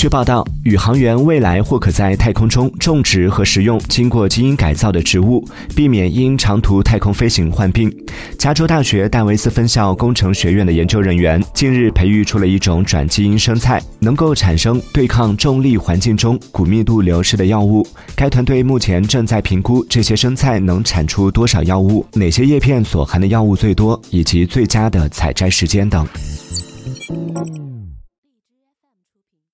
据报道宇航员未来或可在太空中种植和食用经过基因改造的植物避免因长途太空飞行患病。加州大学戴维斯分校工程学院的研究人员近日培育出了一种转基因生菜能够产生对抗重力环境中骨密度流失的药物。该团队目前正在评估这些生菜能产出多少药物哪些叶片所含的药物最多以及最佳的采摘时间等。